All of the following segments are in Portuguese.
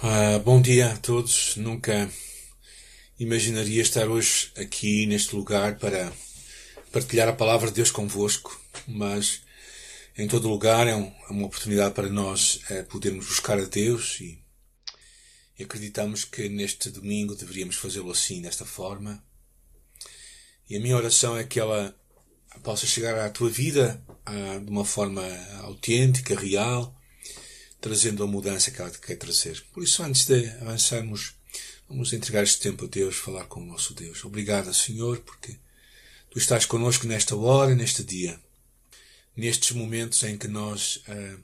Ah, bom dia a todos. Nunca imaginaria estar hoje aqui neste lugar para partilhar a palavra de Deus convosco, mas em todo lugar é, um, é uma oportunidade para nós é, podermos buscar a Deus e, e acreditamos que neste domingo deveríamos fazê-lo assim, desta forma. E a minha oração é que ela possa chegar à tua vida ah, de uma forma autêntica, real, trazendo a mudança que ela quer trazer. Por isso, antes de avançarmos, vamos entregar este tempo a Deus, falar com o nosso Deus. Obrigado, Senhor, porque Tu estás conosco nesta hora, neste dia, nestes momentos em que nós uh,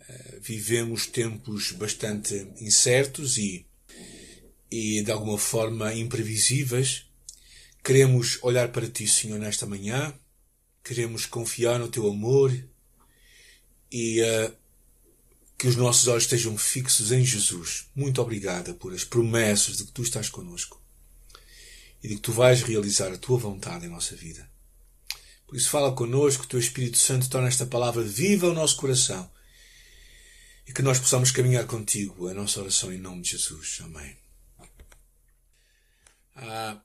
uh, vivemos tempos bastante incertos e, e de alguma forma imprevisíveis. Queremos olhar para Ti, Senhor, nesta manhã. Queremos confiar no Teu amor e uh, que os nossos olhos estejam fixos em Jesus. Muito obrigada por as promessas de que tu estás conosco e de que tu vais realizar a tua vontade em nossa vida. Por isso, fala connosco, o teu Espírito Santo torna esta palavra viva ao nosso coração e que nós possamos caminhar contigo. A nossa oração em nome de Jesus. Amém. Ah,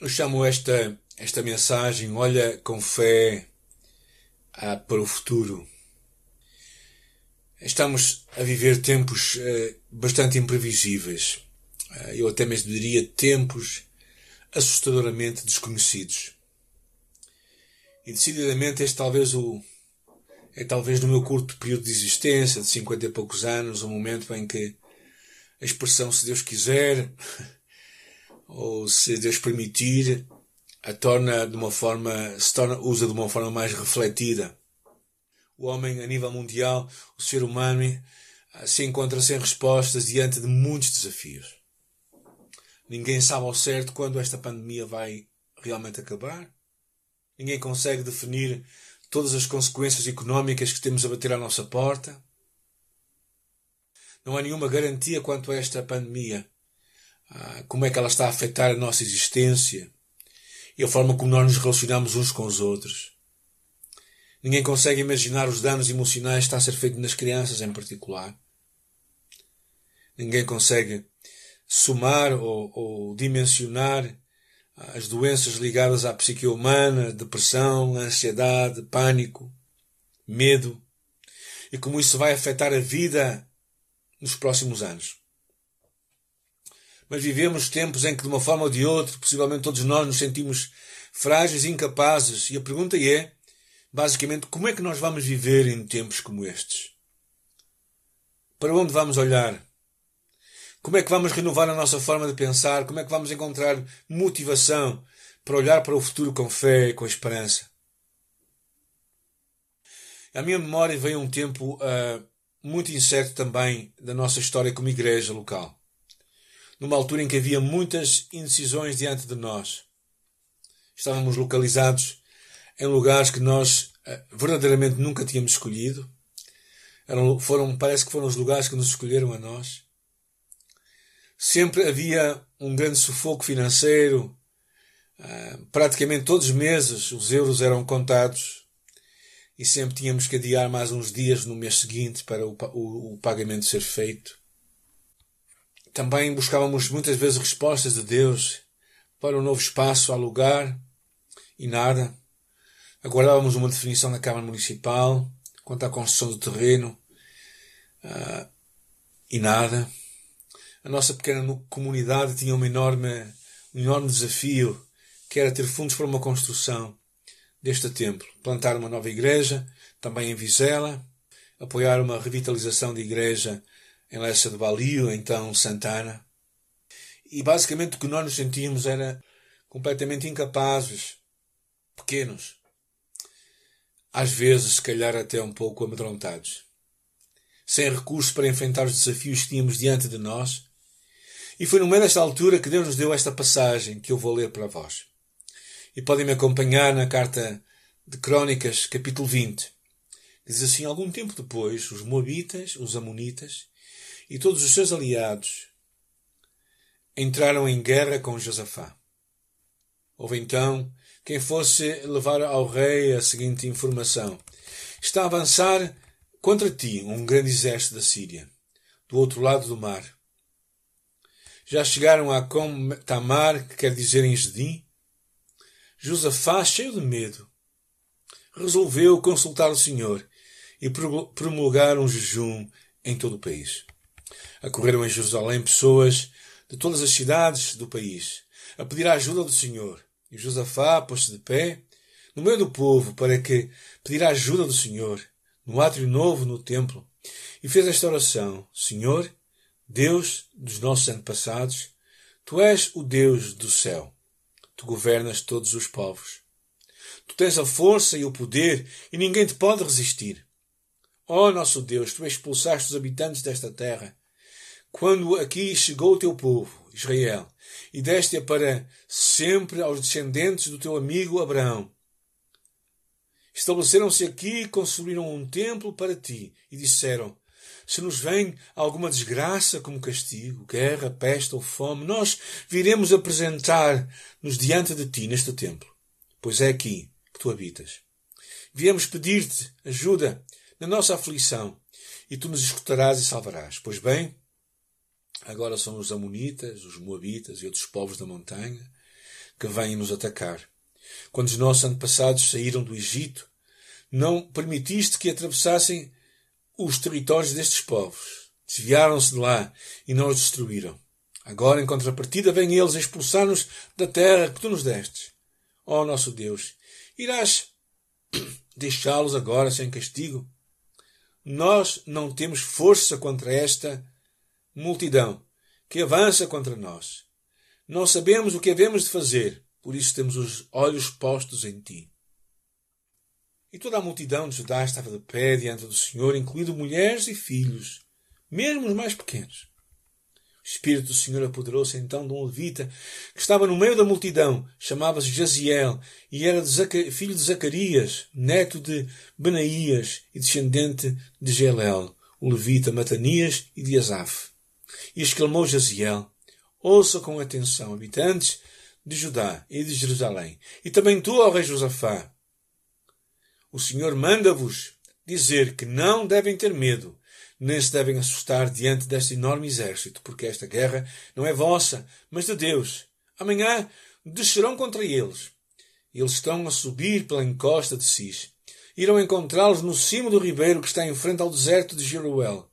eu chamo esta, esta mensagem Olha com fé ah, para o futuro. Estamos a viver tempos uh, bastante imprevisíveis. Uh, eu até mesmo diria tempos assustadoramente desconhecidos. E decididamente este talvez o é talvez no meu curto período de existência, de cinquenta e poucos anos, o momento em que a expressão se Deus quiser ou se Deus permitir a torna de uma forma se torna usa de uma forma mais refletida o homem a nível mundial, o ser humano, eh, se encontra sem respostas diante de muitos desafios. Ninguém sabe ao certo quando esta pandemia vai realmente acabar. Ninguém consegue definir todas as consequências económicas que temos a bater à nossa porta. Não há nenhuma garantia quanto a esta pandemia. Ah, como é que ela está a afetar a nossa existência e a forma como nós nos relacionamos uns com os outros. Ninguém consegue imaginar os danos emocionais que está a ser feito nas crianças em particular. Ninguém consegue somar ou, ou dimensionar as doenças ligadas à psique humana, depressão, ansiedade, pânico, medo, e como isso vai afetar a vida nos próximos anos. Mas vivemos tempos em que, de uma forma ou de outra, possivelmente todos nós nos sentimos frágeis e incapazes, e a pergunta é: basicamente, como é que nós vamos viver em tempos como estes? Para onde vamos olhar? Como é que vamos renovar a nossa forma de pensar? Como é que vamos encontrar motivação para olhar para o futuro com fé e com esperança? À minha memória veio um tempo uh, muito incerto também da nossa história como igreja local. Numa altura em que havia muitas indecisões diante de nós. Estávamos localizados em lugares que nós eh, verdadeiramente nunca tínhamos escolhido. Eram, foram, parece que foram os lugares que nos escolheram a nós. Sempre havia um grande sufoco financeiro. Uh, praticamente todos os meses os euros eram contados e sempre tínhamos que adiar mais uns dias no mês seguinte para o, o, o pagamento ser feito. Também buscávamos muitas vezes respostas de Deus para um novo espaço a lugar e nada. Aguardávamos uma definição da Câmara Municipal quanto à construção do terreno uh, e nada. A nossa pequena comunidade tinha uma enorme, um enorme desafio que era ter fundos para uma construção deste templo. Plantar uma nova igreja, também em Vizela, apoiar uma revitalização de igreja em Lessa de Balio, então Santana. E basicamente o que nós nos sentíamos era completamente incapazes, pequenos, às vezes, se calhar, até um pouco amedrontados, sem recursos para enfrentar os desafios que tínhamos diante de nós. E foi no meio desta altura que Deus nos deu esta passagem que eu vou ler para vós. E podem me acompanhar na carta de Crônicas, capítulo 20. Diz assim: Algum tempo depois, os Moabitas, os Amonitas e todos os seus aliados entraram em guerra com Josafá. Houve então quem fosse levar ao rei a seguinte informação: Está a avançar contra ti um grande exército da Síria. do outro lado do mar. Já chegaram a Com Tamar, que quer dizer em Gedim? Josafá, cheio de medo, resolveu consultar o Senhor e promulgar um jejum em todo o país. Acorreram em Jerusalém pessoas de todas as cidades do país a pedir a ajuda do Senhor. E Josafá pôs-se de pé no meio do povo para que pedir a ajuda do Senhor no átrio novo no templo e fez esta oração: Senhor, Deus dos nossos antepassados, tu és o Deus do céu. Tu governas todos os povos. Tu tens a força e o poder e ninguém te pode resistir. Ó oh, nosso Deus, tu expulsaste os habitantes desta terra. Quando aqui chegou o teu povo, Israel, e deste-a para sempre aos descendentes do teu amigo Abraão. Estabeleceram-se aqui e construíram um templo para ti, e disseram: Se nos vem alguma desgraça como castigo, guerra, peste ou fome, nós viremos apresentar-nos diante de ti neste templo, pois é aqui que tu habitas. Viemos pedir-te ajuda na nossa aflição, e tu nos escutarás e salvarás. Pois bem, agora são os Amonitas, os Moabitas e outros povos da montanha que vêm nos atacar. Quando os nossos antepassados saíram do Egito, não permitiste que atravessassem os territórios destes povos. Desviaram-se de lá e não os destruíram. Agora, em contrapartida, vêm eles expulsar-nos da terra que tu nos destes. Ó oh, nosso Deus, irás deixá-los agora sem castigo? Nós não temos força contra esta multidão que avança contra nós. Não sabemos o que havemos de fazer, por isso temos os olhos postos em ti. E toda a multidão de Judá estava de pé diante do Senhor, incluindo mulheres e filhos, mesmo os mais pequenos. O Espírito do Senhor apoderou-se então de um levita que estava no meio da multidão, chamava-se Jaziel, e era de filho de Zacarias, neto de Benaías e descendente de Gelel, o levita Matanias e de Asaf. E exclamou Jaziel, ouça com atenção, habitantes de Judá e de Jerusalém, e também tu, ó rei Josafá. O Senhor manda-vos dizer que não devem ter medo, nem se devem assustar diante deste enorme exército, porque esta guerra não é vossa, mas de Deus. Amanhã descerão contra eles. Eles estão a subir pela encosta de Cis. Irão encontrá-los no cimo do ribeiro que está em frente ao deserto de Jeruel.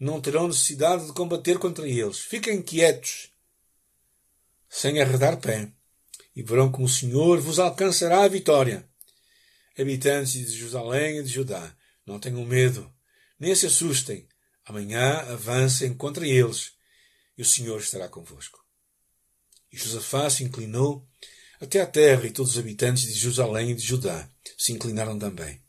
Não terão necessidade de combater contra eles. Fiquem quietos, sem arredar pé, e verão como o Senhor vos alcançará a vitória. Habitantes de Jerusalém e de Judá, não tenham medo nem se assustem. Amanhã avancem contra eles e o Senhor estará convosco. E Josafá se inclinou até a terra e todos os habitantes de Jerusalém e de Judá se inclinaram também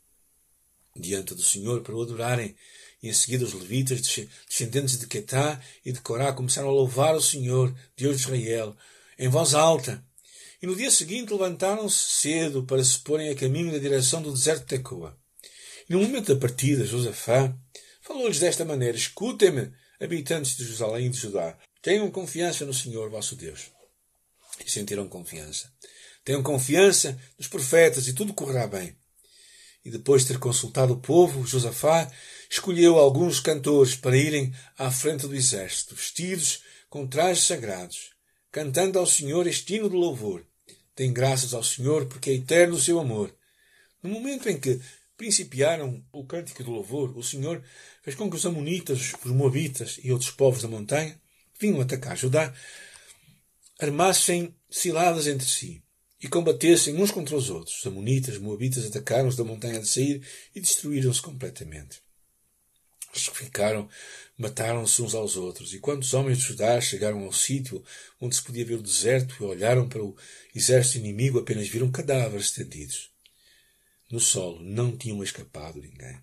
diante do Senhor para o adorarem. E em seguida os levitas, descendentes de Quetá e de Corá, começaram a louvar o Senhor, Deus de Israel, em voz alta. E no dia seguinte levantaram-se cedo para se porem a caminho da direção do deserto de Tecoa. No momento da partida, Josafá falou-lhes desta maneira: Escutem-me, habitantes de Jerusalém e de Judá. Tenham confiança no Senhor vosso Deus. E sentiram confiança. Tenham confiança nos profetas e tudo correrá bem. E depois de ter consultado o povo, Josafá escolheu alguns cantores para irem à frente do exército, vestidos com trajes sagrados, cantando ao Senhor este hino de louvor. Tem graças ao Senhor porque é eterno o seu amor. No momento em que principiaram o cântico do louvor, o Senhor fez com que os Amonitas, os Moabitas e outros povos da montanha vinham atacar Judá, armassem ciladas entre si e combatessem uns contra os outros. Os Amonitas, os Moabitas atacaram-os da montanha de Sair e destruíram-se completamente. Os que ficaram mataram-se uns aos outros, e quando os homens de Judá chegaram ao sítio onde se podia ver o deserto e olharam para o exército inimigo, apenas viram cadáveres estendidos no solo, não tinham escapado ninguém.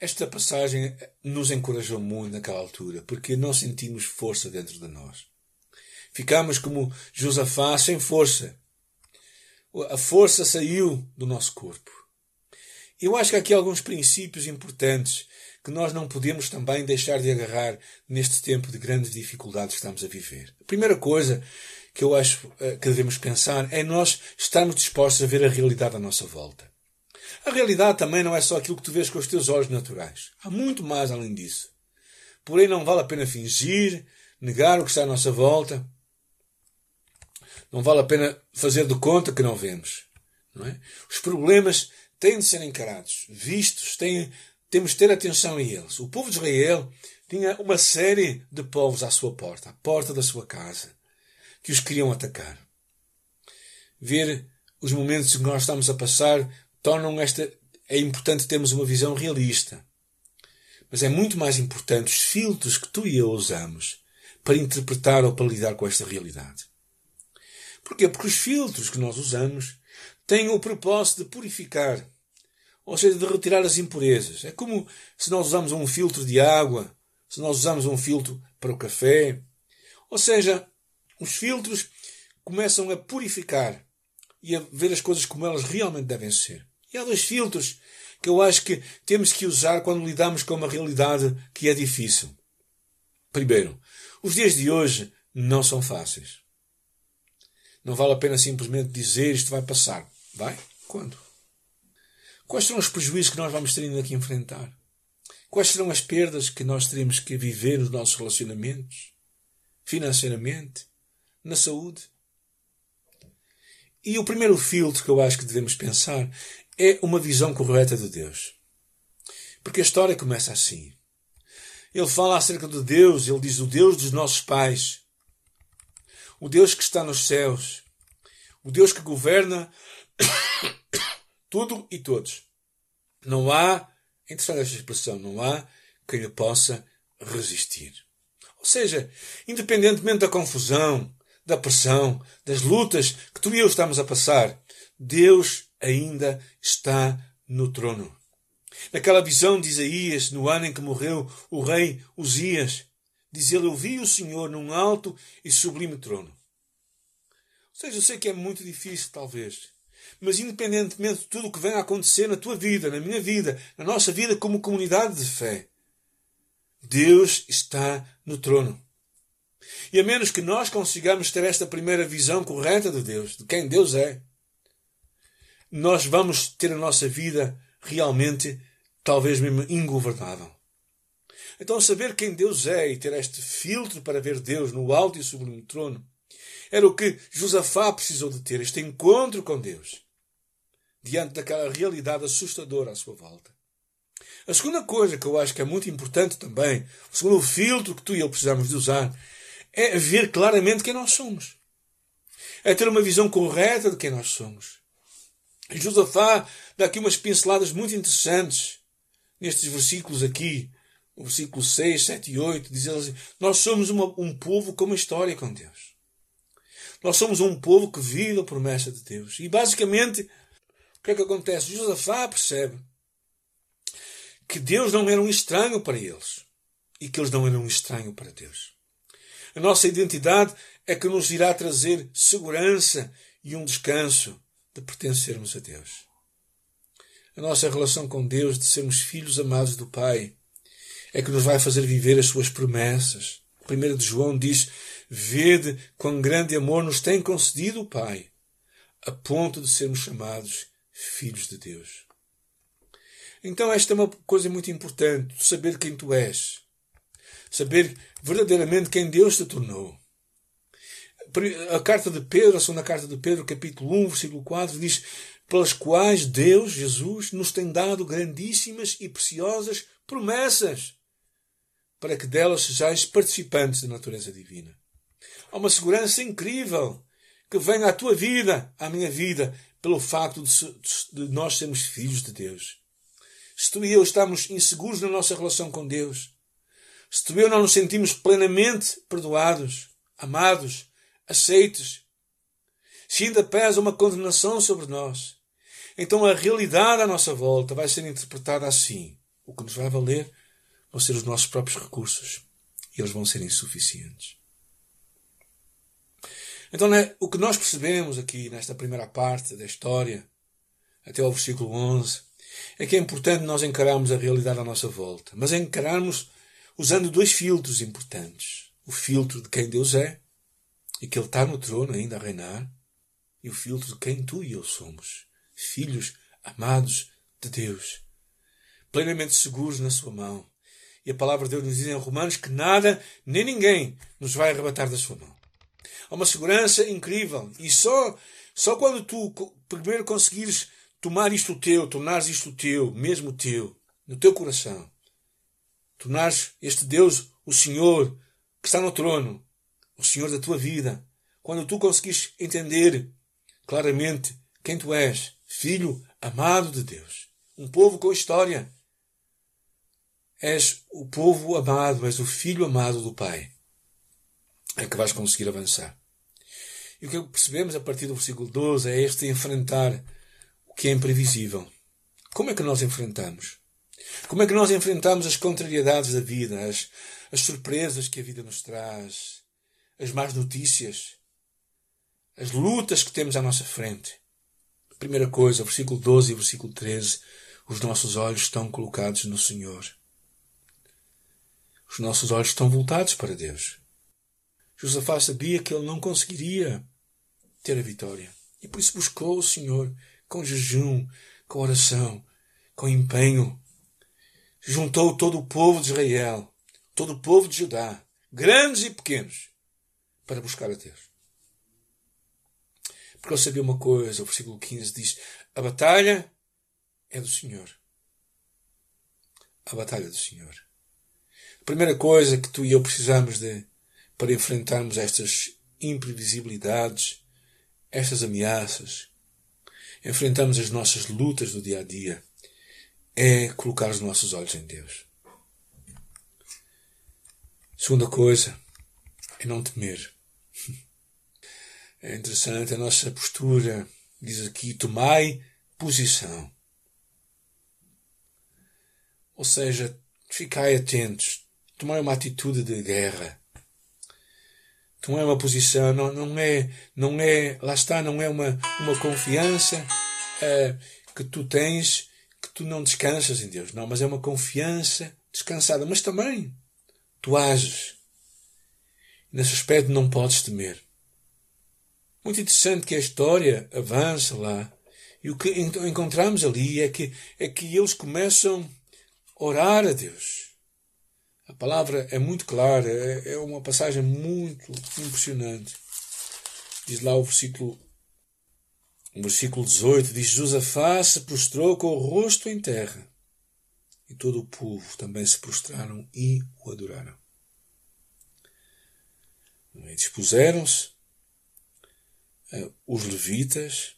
Esta passagem nos encorajou muito naquela altura, porque não sentimos força dentro de nós. Ficamos como Josafá sem força. A força saiu do nosso corpo. Eu acho que há aqui alguns princípios importantes que nós não podemos também deixar de agarrar neste tempo de grandes dificuldades que estamos a viver. A primeira coisa que eu acho eh, que devemos pensar é nós estarmos dispostos a ver a realidade à nossa volta. A realidade também não é só aquilo que tu vês com os teus olhos naturais. Há muito mais além disso. porém não vale a pena fingir, negar o que está à nossa volta. Não vale a pena fazer de conta que não vemos. Não é? Os problemas têm de ser encarados, vistos, têm, temos de ter atenção a eles. O povo de Israel tinha uma série de povos à sua porta, à porta da sua casa, que os queriam atacar. Ver os momentos que nós estamos a passar tornam esta. É importante termos uma visão realista. Mas é muito mais importante os filtros que tu e eu usamos para interpretar ou para lidar com esta realidade. Porquê? Porque os filtros que nós usamos têm o propósito de purificar, ou seja, de retirar as impurezas. É como se nós usamos um filtro de água, se nós usamos um filtro para o café. Ou seja, os filtros começam a purificar e a ver as coisas como elas realmente devem ser. E há dois filtros que eu acho que temos que usar quando lidamos com uma realidade que é difícil. Primeiro, os dias de hoje não são fáceis. Não vale a pena simplesmente dizer isto vai passar. Vai? Quando? Quais serão os prejuízos que nós vamos ter ainda que enfrentar? Quais serão as perdas que nós teremos que viver nos nossos relacionamentos? Financeiramente? Na saúde? E o primeiro filtro que eu acho que devemos pensar é uma visão correta de Deus. Porque a história começa assim. Ele fala acerca de Deus, ele diz o Deus dos nossos pais, o Deus que está nos céus, o Deus que governa tudo e todos. Não há, interessante esta expressão, não há quem lhe possa resistir. Ou seja, independentemente da confusão, da pressão, das lutas que tu e eu estamos a passar, Deus ainda está no trono. Naquela visão de Isaías, no ano em que morreu o rei Uzias, diz ele: Eu vi o Senhor num alto e sublime trono. Ou seja, eu sei que é muito difícil, talvez, mas independentemente de tudo o que venha a acontecer na tua vida, na minha vida, na nossa vida como comunidade de fé, Deus está no trono. E a menos que nós consigamos ter esta primeira visão correta de Deus, de quem Deus é, nós vamos ter a nossa vida realmente talvez mesmo ingovernável. Então, saber quem Deus é e ter este filtro para ver Deus no alto e sublime trono era o que Josafá precisou de ter, este encontro com Deus, diante daquela realidade assustadora à sua volta. A segunda coisa que eu acho que é muito importante também, o segundo filtro que tu e eu precisamos de usar, é ver claramente quem nós somos. É ter uma visão correta de quem nós somos. Josafá dá aqui umas pinceladas muito interessantes nestes versículos aqui, o versículo 6, 7 e 8, diz assim, nós somos uma, um povo com uma história com Deus. Nós somos um povo que vive a promessa de Deus. E basicamente, o que é que acontece? Josafá percebe que Deus não era um estranho para eles e que eles não eram um estranho para Deus. A nossa identidade é que nos irá trazer segurança e um descanso de pertencermos a Deus. A nossa relação com Deus, de sermos filhos amados do Pai, é que nos vai fazer viver as suas promessas. 1 de João diz: Vede quão grande amor nos tem concedido o Pai, a ponto de sermos chamados filhos de Deus. Então, esta é uma coisa muito importante: saber quem tu és, saber verdadeiramente quem Deus te tornou a carta de Pedro, a segunda carta de Pedro, capítulo 1, versículo 4, diz: Pelas quais Deus, Jesus, nos tem dado grandíssimas e preciosas promessas, para que delas sejais participantes da natureza divina. Há uma segurança incrível que vem à tua vida, à minha vida, pelo facto de, nós sermos filhos de Deus. Se tu e eu estamos inseguros na nossa relação com Deus, se tu e eu não nos sentimos plenamente perdoados, amados, aceites. Se ainda pesa uma condenação sobre nós, então a realidade à nossa volta vai ser interpretada assim. O que nos vai valer vão ser os nossos próprios recursos e eles vão ser insuficientes. Então, né, o que nós percebemos aqui nesta primeira parte da história, até ao versículo 11, é que é importante nós encararmos a realidade à nossa volta, mas encararmos usando dois filtros importantes: o filtro de quem Deus é e que Ele está no trono ainda a reinar, e o filtro de quem tu e eu somos, filhos amados de Deus, plenamente seguros na Sua mão. E a palavra de Deus nos diz em Romanos que nada nem ninguém nos vai arrebatar da sua mão. Há uma segurança incrível. E só, só quando tu primeiro conseguires tomar isto teu, tornares isto teu, mesmo teu, no teu coração, tornares este Deus o Senhor que está no trono, o Senhor da tua vida, quando tu conseguires entender claramente quem tu és, filho amado de Deus, um povo com história, és o povo amado, és o filho amado do Pai, é que vais conseguir avançar. E o que percebemos a partir do versículo 12 é este enfrentar o que é imprevisível. Como é que nós enfrentamos? Como é que nós enfrentamos as contrariedades da vida, as, as surpresas que a vida nos traz, as más notícias, as lutas que temos à nossa frente? Primeira coisa, versículo 12 e versículo 13, os nossos olhos estão colocados no Senhor. Os nossos olhos estão voltados para Deus. Josafá sabia que ele não conseguiria ter a vitória. E por isso buscou o Senhor com jejum, com oração, com empenho. Juntou todo o povo de Israel, todo o povo de Judá, grandes e pequenos, para buscar a Deus. Porque ele sabia uma coisa, o versículo 15 diz: A batalha é do Senhor. A batalha é do Senhor. A primeira coisa que tu e eu precisamos de para enfrentarmos estas imprevisibilidades, estas ameaças, enfrentarmos as nossas lutas do dia a dia, é colocar os nossos olhos em Deus. Segunda coisa é não temer. É interessante a nossa postura. Diz aqui: tomai posição. Ou seja, ficai atentos, tomar uma atitude de guerra. Não é uma posição, não, não é, não é, lá está, não é uma, uma confiança uh, que tu tens, que tu não descansas em Deus. Não, mas é uma confiança descansada. Mas também tu ages. Nesse aspecto não podes temer. Muito interessante que a história avança lá. E o que encontramos ali é que, é que eles começam a orar a Deus. A palavra é muito clara, é, é uma passagem muito impressionante. Diz lá o versículo, o versículo 18: diz: Josafá se prostrou com o rosto em terra, e todo o povo também se prostraram e o adoraram. Dispuseram-se uh, os levitas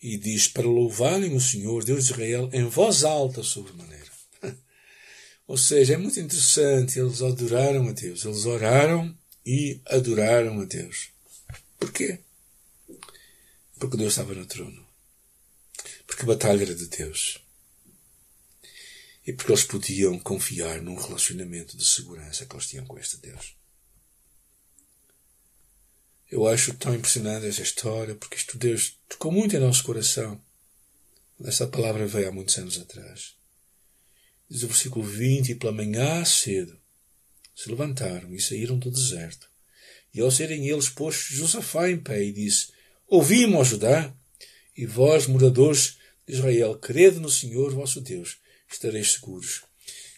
e diz para louvarem o Senhor, Deus de Israel, em voz alta sobremaneira. Ou seja, é muito interessante, eles adoraram a Deus, eles oraram e adoraram a Deus. Porquê? Porque Deus estava no trono. Porque a batalha era de Deus. E porque eles podiam confiar num relacionamento de segurança que eles tinham com este Deus. Eu acho tão impressionante esta história, porque isto Deus tocou muito em nosso coração. Esta palavra veio há muitos anos atrás. Diz o versículo 20: E pela manhã cedo se levantaram e saíram do deserto. E ao serem eles postos, Josafá em pé e disse: Ouvi-me, ó Judá, e vós, moradores de Israel, crede no Senhor vosso Deus, estareis seguros.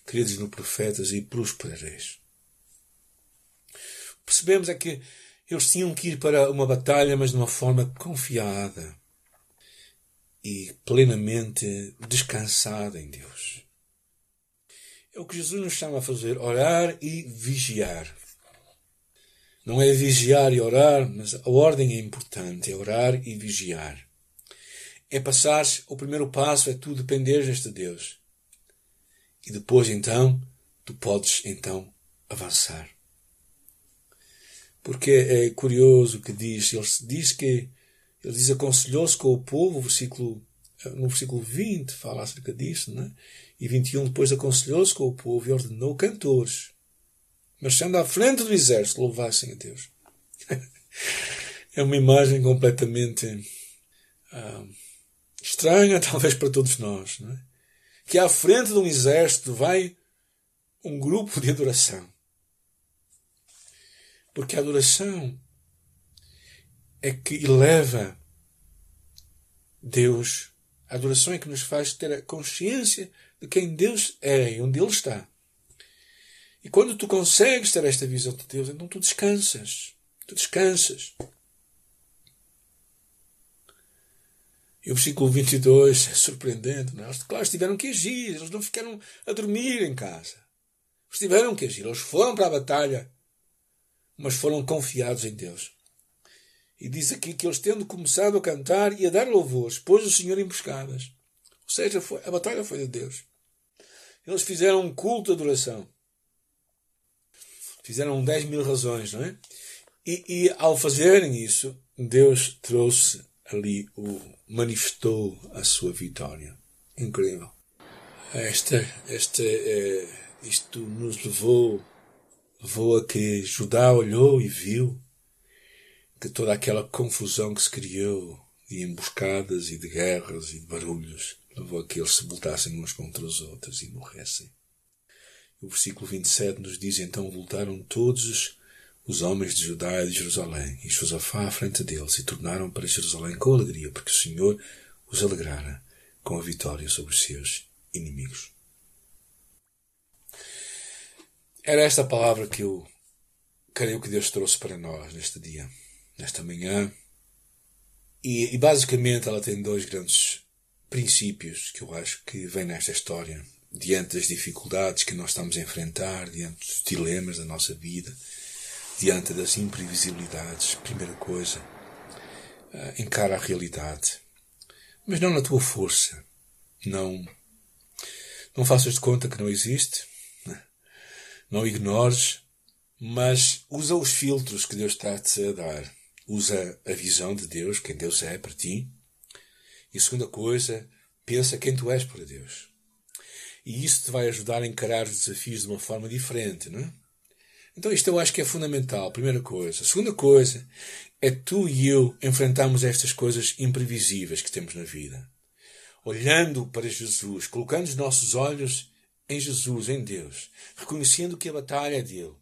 Credes no profetas e prosperareis. Percebemos é que eles tinham que ir para uma batalha, mas de uma forma confiada e plenamente descansada em Deus. É o que Jesus nos chama a fazer: orar e vigiar. Não é vigiar e orar, mas a ordem é importante: é orar e vigiar. É passar, o primeiro passo é tu dependeres de Deus. E depois, então, tu podes, então, avançar. Porque é curioso o que diz, ele diz que, ele diz aconselhou-se com o povo, versículo, no versículo 20 fala acerca disso, não é? E 21 depois aconselhou-se com o povo e ordenou cantores, marchando à frente do exército, louvassem a Deus. é uma imagem completamente ah, estranha, talvez para todos nós, é? que à frente de um exército vai um grupo de adoração. Porque a adoração é que eleva Deus. A adoração é que nos faz ter a consciência de quem Deus é e onde Ele está. E quando tu consegues ter esta visão de Deus, então tu descansas. Tu descansas. E o versículo 22 é surpreendente. Não é? Eles, claro, tiveram que agir. Eles não ficaram a dormir em casa. Eles tiveram que agir. Eles foram para a batalha, mas foram confiados em Deus. E diz aqui que eles, tendo começado a cantar e a dar louvores, pôs o Senhor emboscadas. Ou seja, foi, a batalha foi de Deus. Eles fizeram um culto de adoração. Fizeram 10 mil razões, não é? E, e ao fazerem isso, Deus trouxe ali, o, manifestou a sua vitória. Incrível. Esta, esta, é, isto nos levou, levou a que Judá olhou e viu que toda aquela confusão que se criou de emboscadas e de guerras e de barulhos levou a que eles se voltassem uns contra os outros e morressem. O versículo 27 nos diz: Então voltaram todos os homens de Judá e de Jerusalém, e Josafá à frente deles, e tornaram para Jerusalém com alegria, porque o Senhor os alegrara com a vitória sobre os seus inimigos. Era esta palavra que eu creio que Deus trouxe para nós neste dia, nesta manhã. E, e basicamente ela tem dois grandes princípios que eu acho que vêm nesta história, diante das dificuldades que nós estamos a enfrentar, diante dos dilemas da nossa vida, diante das imprevisibilidades. Primeira coisa, uh, encara a realidade, mas não na tua força. Não, não faças de conta que não existe, né? não ignores, mas usa os filtros que Deus está-te a dar. Usa a visão de Deus, quem Deus é para ti, e a segunda coisa, pensa quem tu és para Deus. E isso te vai ajudar a encarar os desafios de uma forma diferente, não é? Então isto eu acho que é fundamental, primeira coisa. A segunda coisa é tu e eu enfrentarmos estas coisas imprevisíveis que temos na vida. Olhando para Jesus, colocando os nossos olhos em Jesus, em Deus, reconhecendo que a batalha é dele.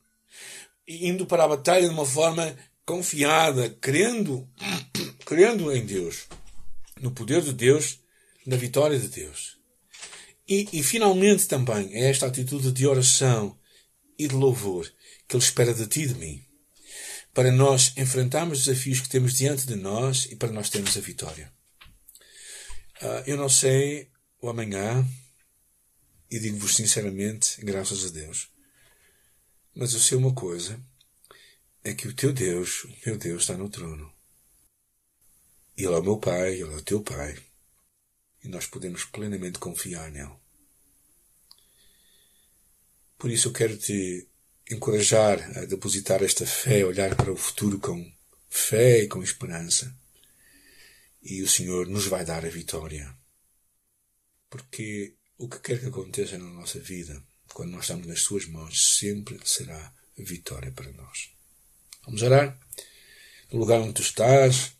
E indo para a batalha de uma forma confiada, crendo, crendo em Deus no poder de Deus, na vitória de Deus. E, e finalmente também é esta atitude de oração e de louvor que Ele espera de ti e de mim, para nós enfrentarmos os desafios que temos diante de nós e para nós termos a vitória. Uh, eu não sei o amanhã, e digo-vos sinceramente, graças a Deus, mas eu sei uma coisa: é que o teu Deus, o meu Deus, está no trono. Ele é o meu Pai, Ele é o teu Pai. E nós podemos plenamente confiar nele. Por isso eu quero te encorajar a depositar esta fé, a olhar para o futuro com fé e com esperança. E o Senhor nos vai dar a vitória. Porque o que quer que aconteça na nossa vida, quando nós estamos nas Suas mãos, sempre será vitória para nós. Vamos orar? No lugar onde tu estás,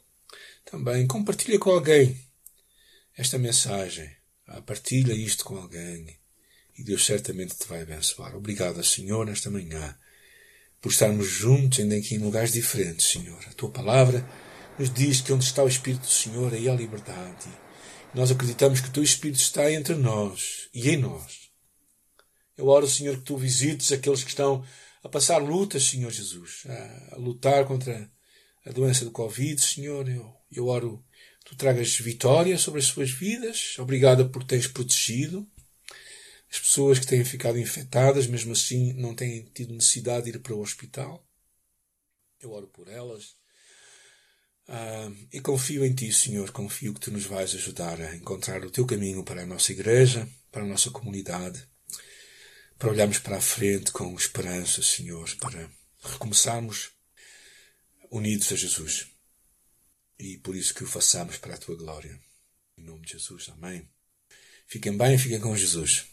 também compartilha com alguém esta mensagem. Ah, partilha isto com alguém e Deus certamente te vai abençoar. Obrigado, Senhor, nesta manhã, por estarmos juntos, ainda aqui em lugares diferentes, Senhor. A tua palavra nos diz que onde está o Espírito do Senhor, aí há liberdade. Nós acreditamos que o teu Espírito está entre nós e em nós. Eu oro, Senhor, que tu visites aqueles que estão a passar lutas, Senhor Jesus, a, a lutar contra a doença do Covid, Senhor. Eu eu oro, tu tragas vitória sobre as suas vidas. Obrigada por teres protegido as pessoas que têm ficado infectadas, mesmo assim não têm tido necessidade de ir para o hospital. Eu oro por elas. Ah, e confio em Ti, Senhor. Confio que Tu nos vais ajudar a encontrar o Teu caminho para a nossa igreja, para a nossa comunidade, para olharmos para a frente com esperança, Senhor, para recomeçarmos unidos a Jesus e por isso que o façamos para a tua glória. Em nome de Jesus, amém. Fiquem bem, fiquem com Jesus.